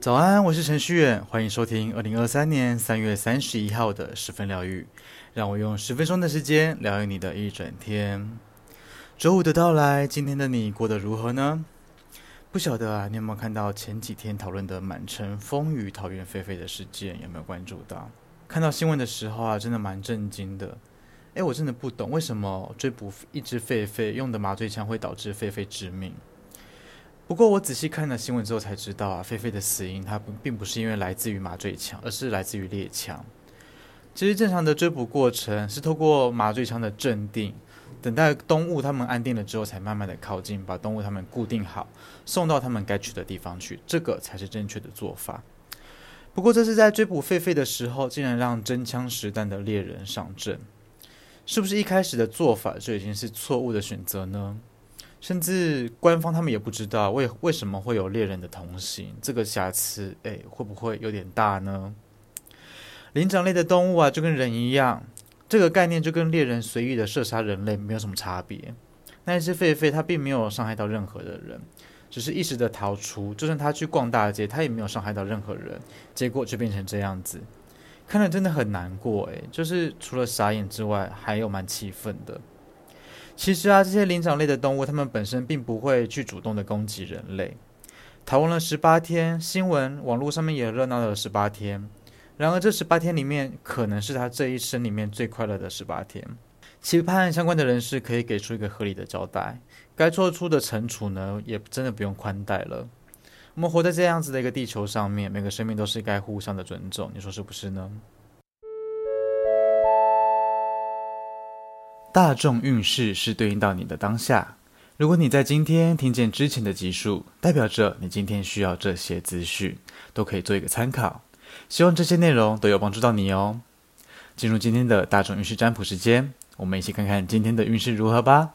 早安，我是程序员，欢迎收听二零二三年三月三十一号的十分疗愈。让我用十分钟的时间疗愈你的一整天。周五的到来，今天的你过得如何呢？不晓得啊，你有没有看到前几天讨论的满城风雨桃园飞飞的事件？有没有关注到？看到新闻的时候啊，真的蛮震惊的。诶，我真的不懂为什么追捕一只狒狒用的麻醉枪会导致狒狒致命。不过我仔细看了新闻之后才知道啊，狒狒的死因它并不是因为来自于麻醉枪，而是来自于猎枪。其实正常的追捕过程是透过麻醉枪的镇定，等待动物它们安定了之后，才慢慢的靠近，把动物它们固定好，送到它们该去的地方去，这个才是正确的做法。不过这是在追捕狒狒的时候，竟然让真枪实弹的猎人上阵，是不是一开始的做法就已经是错误的选择呢？甚至官方他们也不知道为为什么会有猎人的同行，这个瑕疵，诶，会不会有点大呢？灵长类的动物啊，就跟人一样，这个概念就跟猎人随意的射杀人类没有什么差别。那一只狒狒，它并没有伤害到任何的人，只是一时的逃出。就算它去逛大街，它也没有伤害到任何人，结果就变成这样子，看了真的很难过。诶，就是除了傻眼之外，还有蛮气愤的。其实啊，这些灵长类的动物，它们本身并不会去主动的攻击人类。逃亡了十八天，新闻网络上面也热闹了十八天。然而这十八天里面，可能是他这一生里面最快乐的十八天。期盼相关的人士可以给出一个合理的交代，该做出的惩处呢，也真的不用宽待了。我们活在这样子的一个地球上面，每个生命都是该互相的尊重，你说是不是呢？大众运势是对应到你的当下。如果你在今天听见之前的集数，代表着你今天需要这些资讯，都可以做一个参考。希望这些内容都有帮助到你哦。进入今天的大众运势占卜时间，我们一起看看今天的运势如何吧。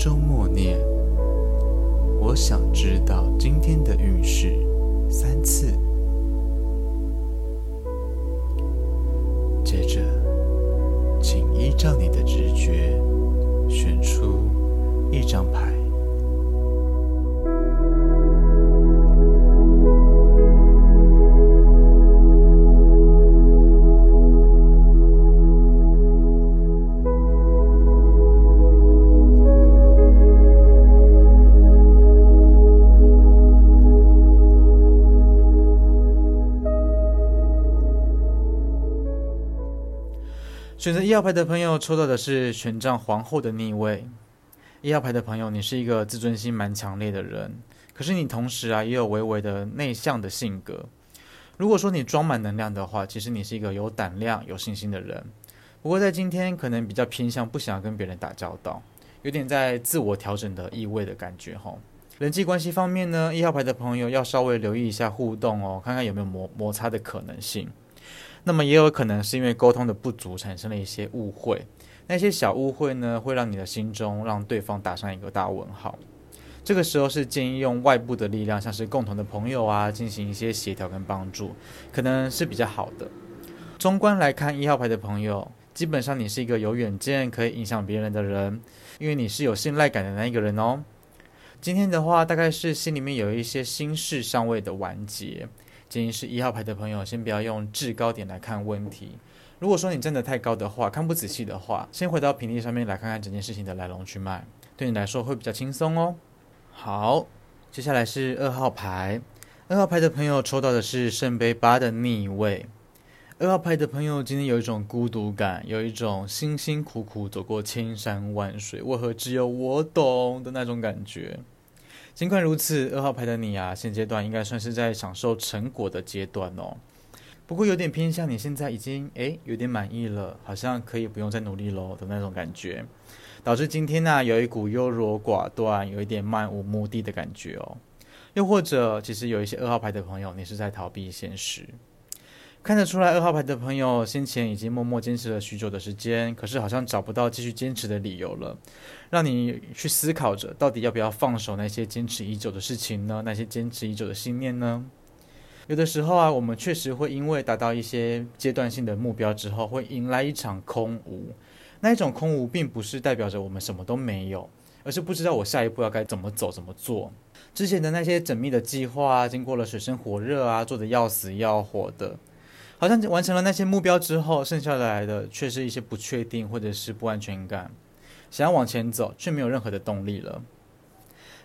中默念：“我想知道今天的雨选择一号牌的朋友抽到的是权杖皇后的逆位。一号牌的朋友，你是一个自尊心蛮强烈的人，可是你同时啊也有微微的内向的性格。如果说你装满能量的话，其实你是一个有胆量、有信心的人。不过在今天可能比较偏向不想跟别人打交道，有点在自我调整的意味的感觉哈。人际关系方面呢，一号牌的朋友要稍微留意一下互动哦，看看有没有摩摩擦的可能性。那么也有可能是因为沟通的不足产生了一些误会，那些小误会呢，会让你的心中让对方打上一个大问号。这个时候是建议用外部的力量，像是共同的朋友啊，进行一些协调跟帮助，可能是比较好的。中观来看，一号牌的朋友，基本上你是一个有远见、可以影响别人的人，因为你是有信赖感的那一个人哦。今天的话，大概是心里面有一些心事尚未的完结。建议是一号牌的朋友，先不要用制高点来看问题。如果说你站得太高的话，看不仔细的话，先回到平地上面来看看整件事情的来龙去脉，对你来说会比较轻松哦。好，接下来是二号牌。二号牌的朋友抽到的是圣杯八的逆位。二号牌的朋友今天有一种孤独感，有一种辛辛苦苦走过千山万水，为何只有我懂的那种感觉。尽管如此，二号牌的你啊，现阶段应该算是在享受成果的阶段哦。不过有点偏向你现在已经诶有点满意了，好像可以不用再努力喽的那种感觉，导致今天呢、有一股优柔寡断、有一点漫无目的的感觉哦。又或者，其实有一些二号牌的朋友，你是在逃避现实。看得出来，二号牌的朋友先前已经默默坚持了许久的时间，可是好像找不到继续坚持的理由了，让你去思考着，到底要不要放手那些坚持已久的事情呢？那些坚持已久的信念呢？有的时候啊，我们确实会因为达到一些阶段性的目标之后，会迎来一场空无。那一种空无，并不是代表着我们什么都没有，而是不知道我下一步要该怎么走、怎么做。之前的那些缜密的计划啊，经过了水深火热啊，做得要死要活的。好像完成了那些目标之后，剩下来的却是一些不确定或者是不安全感，想要往前走却没有任何的动力了。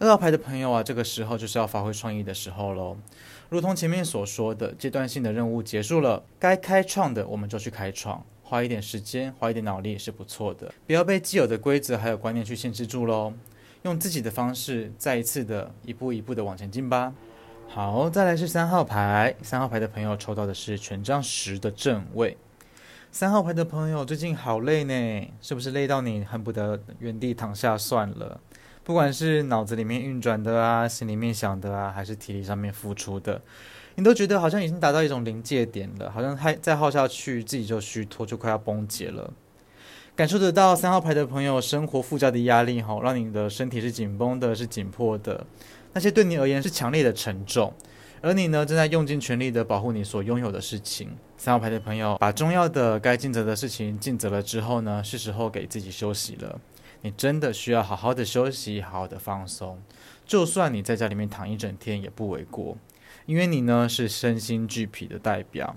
二号牌的朋友啊，这个时候就是要发挥创意的时候喽。如同前面所说的，阶段性的任务结束了，该开创的我们就去开创，花一点时间，花一点脑力是不错的。不要被既有的规则还有观念去限制住喽，用自己的方式再一次的一步一步的往前进吧。好，再来是三号牌。三号牌的朋友抽到的是权杖十的正位。三号牌的朋友最近好累呢，是不是累到你恨不得原地躺下算了？不管是脑子里面运转的啊，心里面想的啊，还是体力上面付出的，你都觉得好像已经达到一种临界点了，好像还再耗下去，自己就虚脱，就快要崩解了。感受得到三号牌的朋友生活附加的压力，哈，让你的身体是紧绷的，是紧迫的。那些对你而言是强烈的沉重，而你呢，正在用尽全力的保护你所拥有的事情。三号牌的朋友，把重要的该尽责的事情尽责了之后呢，是时候给自己休息了。你真的需要好好的休息，好好的放松。就算你在家里面躺一整天也不为过，因为你呢是身心俱疲的代表。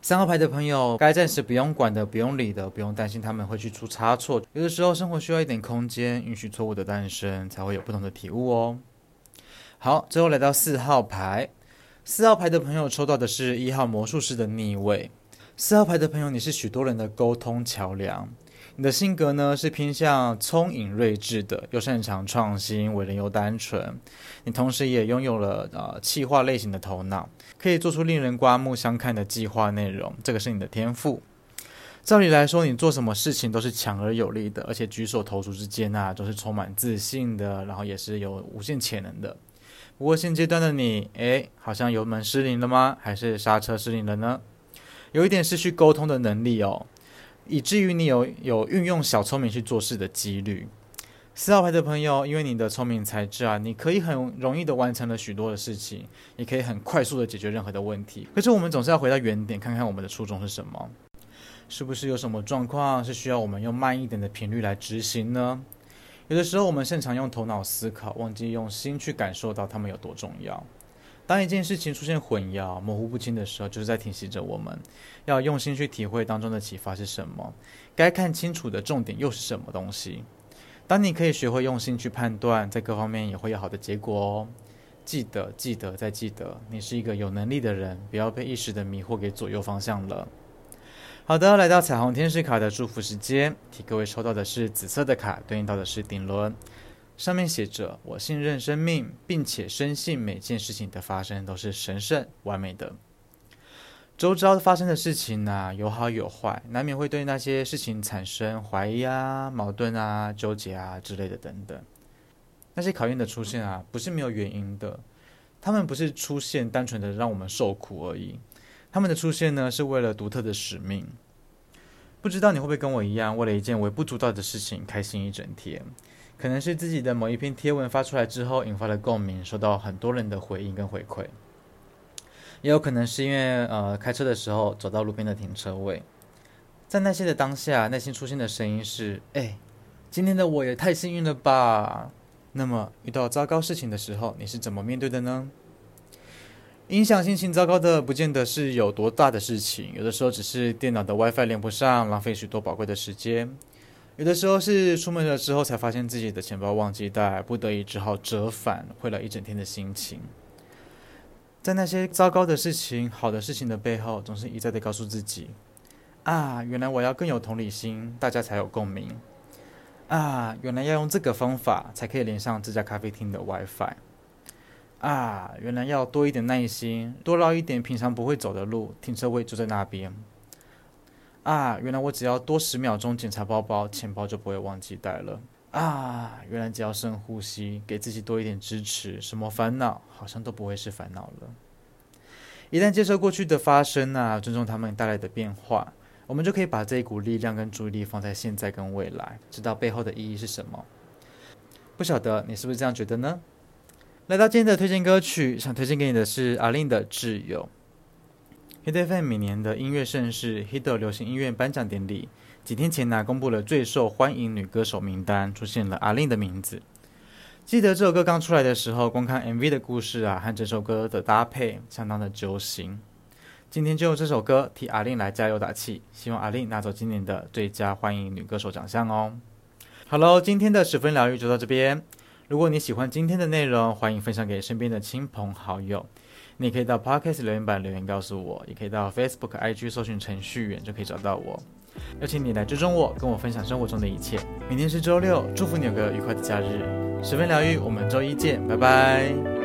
三号牌的朋友，该暂时不用管的、不用理的、不用担心他们会去出差错。有的时候生活需要一点空间，允许错误的诞生，才会有不同的体悟哦。好，最后来到四号牌，四号牌的朋友抽到的是一号魔术师的逆位。四号牌的朋友，你是许多人的沟通桥梁。你的性格呢是偏向聪颖睿智的，又擅长创新，为人又单纯。你同时也拥有了呃企划类型的头脑，可以做出令人刮目相看的计划内容。这个是你的天赋。照理来说，你做什么事情都是强而有力的，而且举手投足之间啊都是充满自信的，然后也是有无限潜能的。不过现阶段的你，诶，好像油门失灵了吗？还是刹车失灵了呢？有一点失去沟通的能力哦，以至于你有有运用小聪明去做事的几率。四号牌的朋友，因为你的聪明才智啊，你可以很容易的完成了许多的事情，也可以很快速的解决任何的问题。可是我们总是要回到原点，看看我们的初衷是什么？是不是有什么状况是需要我们用慢一点的频率来执行呢？有的时候，我们擅长用头脑思考，忘记用心去感受到它们有多重要。当一件事情出现混淆、模糊不清的时候，就是在提醒着我们要用心去体会当中的启发是什么，该看清楚的重点又是什么东西。当你可以学会用心去判断，在各方面也会有好的结果哦。记得，记得，再记得，你是一个有能力的人，不要被一时的迷惑给左右方向了。好的，来到彩虹天使卡的祝福时间，替各位抽到的是紫色的卡，对应到的是顶轮，上面写着：“我信任生命，并且深信每件事情的发生都是神圣完美的。”周遭发生的事情呢、有好有坏，难免会对那些事情产生怀疑啊、矛盾啊、纠结啊之类的等等。那些考验的出现啊，不是没有原因的，他们不是出现单纯的让我们受苦而已。他们的出现呢，是为了独特的使命。不知道你会不会跟我一样，为了一件微不足道的事情开心一整天？可能是自己的某一篇贴文发出来之后，引发了共鸣，收到很多人的回应跟回馈。也有可能是因为呃，开车的时候走到路边的停车位，在那些的当下，内心出现的声音是：哎，今天的我也太幸运了吧？那么遇到糟糕事情的时候，你是怎么面对的呢？影响心情糟糕的，不见得是有多大的事情，有的时候只是电脑的 WiFi 连不上，浪费许多宝贵的时间；有的时候是出门了之后才发现自己的钱包忘记带，不得已只好折返，毁了一整天的心情。在那些糟糕的事情、好的事情的背后，总是一再的告诉自己：啊，原来我要更有同理心，大家才有共鸣。啊，原来要用这个方法才可以连上这家咖啡厅的 WiFi。啊，原来要多一点耐心，多绕一点平常不会走的路，停车位就在那边。啊，原来我只要多十秒钟检查包包，钱包就不会忘记带了。啊，原来只要深呼吸，给自己多一点支持，什么烦恼好像都不会是烦恼了。一旦接受过去的发生啊，尊重他们带来的变化，我们就可以把这一股力量跟注意力放在现在跟未来，知道背后的意义是什么。不晓得你是不是这样觉得呢？来到今天的推荐歌曲，想推荐给你的是阿令的《挚友》。Hit FM 每年的音乐盛事 Hit 流行音乐颁奖典礼。几天前呢，公布了最受欢迎女歌手名单，出现了阿令的名字。记得这首歌刚出来的时候，观看 MV 的故事啊，和这首歌的搭配相当的揪心。今天就用这首歌替阿令来加油打气，希望阿令拿走今年的最佳欢迎女歌手奖项哦。好喽，今天的十分疗愈就到这边。如果你喜欢今天的内容，欢迎分享给身边的亲朋好友。你可以到 Podcast 留言板留言告诉我，也可以到 Facebook、IG 搜寻程序员就可以找到我。邀请你来追踪我，跟我分享生活中的一切。明天是周六，祝福你有个愉快的假日。十分疗愈，我们周一见，拜拜。